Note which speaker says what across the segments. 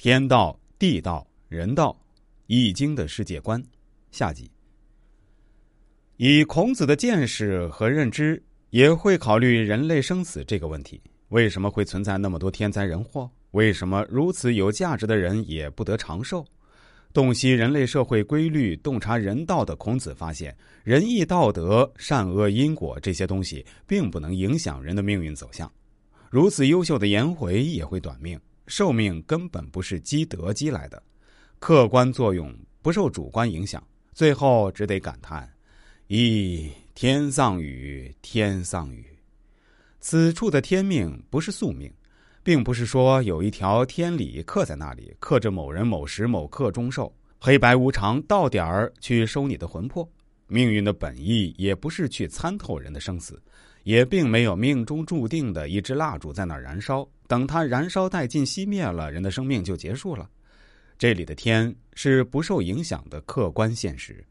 Speaker 1: 天道、地道、人道，《易经》的世界观。下集。以孔子的见识和认知，也会考虑人类生死这个问题：为什么会存在那么多天灾人祸？为什么如此有价值的人也不得长寿？洞悉人类社会规律、洞察人道的孔子发现，仁义道德、善恶因果这些东西，并不能影响人的命运走向。如此优秀的颜回也会短命，寿命根本不是积德积来的，客观作用不受主观影响。最后只得感叹。一天丧雨，天丧雨。此处的天命不是宿命，并不是说有一条天理刻在那里，刻着某人某时某刻终寿，黑白无常，到点儿去收你的魂魄。命运的本意也不是去参透人的生死，也并没有命中注定的一支蜡烛在那儿燃烧，等它燃烧殆尽熄灭了，人的生命就结束了。这里的天是不受影响的客观现实。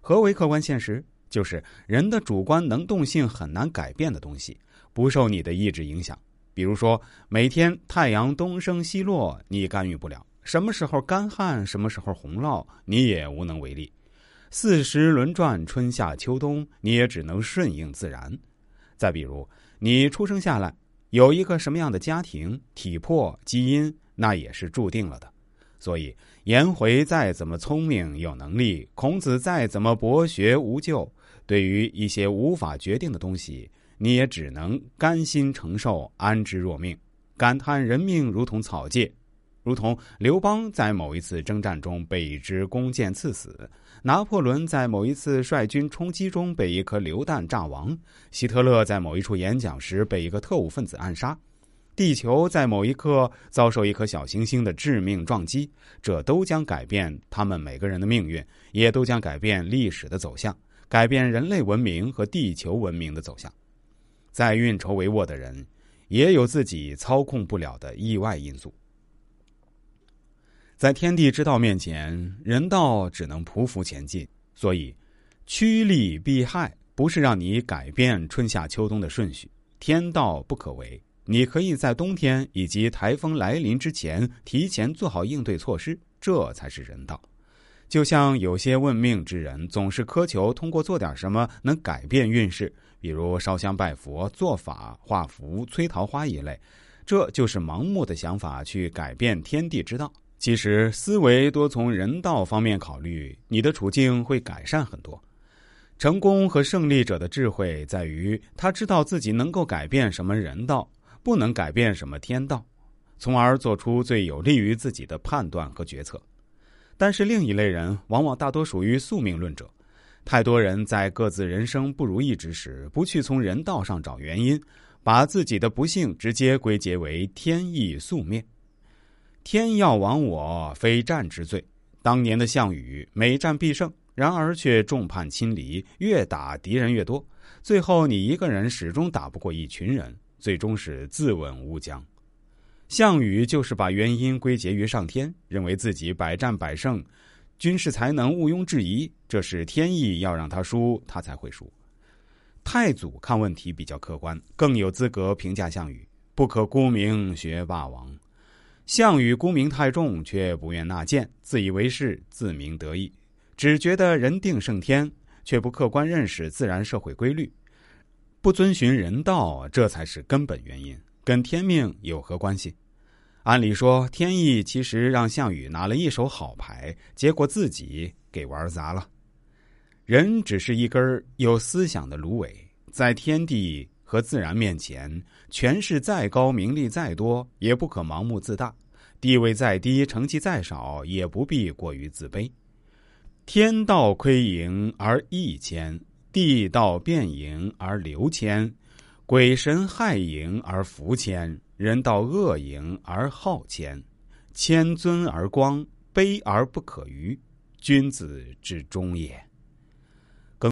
Speaker 1: 何为客观现实？就是人的主观能动性很难改变的东西，不受你的意志影响。比如说，每天太阳东升西落，你干预不了；什么时候干旱，什么时候洪涝，你也无能为力。四时轮转，春夏秋冬，你也只能顺应自然。再比如，你出生下来有一个什么样的家庭、体魄、基因，那也是注定了的。所以，颜回再怎么聪明有能力，孔子再怎么博学无咎。对于一些无法决定的东西，你也只能甘心承受，安之若命，感叹人命如同草芥，如同刘邦在某一次征战中被一支弓箭刺死，拿破仑在某一次率军冲击中被一颗榴弹炸亡，希特勒在某一处演讲时被一个特务分子暗杀，地球在某一刻遭受一颗小行星的致命撞击，这都将改变他们每个人的命运，也都将改变历史的走向。改变人类文明和地球文明的走向，在运筹帷幄的人，也有自己操控不了的意外因素。在天地之道面前，人道只能匍匐前进。所以，趋利避害不是让你改变春夏秋冬的顺序，天道不可违。你可以在冬天以及台风来临之前提前做好应对措施，这才是人道。就像有些问命之人总是苛求通过做点什么能改变运势，比如烧香拜佛、做法、画符、催桃花一类，这就是盲目的想法去改变天地之道。其实思维多从人道方面考虑，你的处境会改善很多。成功和胜利者的智慧在于他知道自己能够改变什么人道，不能改变什么天道，从而做出最有利于自己的判断和决策。但是另一类人往往大多属于宿命论者，太多人在各自人生不如意之时，不去从人道上找原因，把自己的不幸直接归结为天意宿命。天要亡我，非战之罪。当年的项羽每战必胜，然而却众叛亲离，越打敌人越多，最后你一个人始终打不过一群人，最终是自刎乌江。项羽就是把原因归结于上天，认为自己百战百胜，军事才能毋庸置疑，这是天意要让他输，他才会输。太祖看问题比较客观，更有资格评价项羽：不可沽名学霸王。项羽沽名太重，却不愿纳谏，自以为是，自鸣得意，只觉得人定胜天，却不客观认识自然社会规律，不遵循人道，这才是根本原因，跟天命有何关系？按理说，天意其实让项羽拿了一手好牌，结果自己给玩砸了。人只是一根有思想的芦苇，在天地和自然面前，权势再高，名利再多，也不可盲目自大；地位再低，成绩再少，也不必过于自卑。天道亏盈而益谦，地道变盈而流谦，鬼神害盈而福谦。人道恶盈而好谦，谦尊而光，卑而不可逾，君子之中也。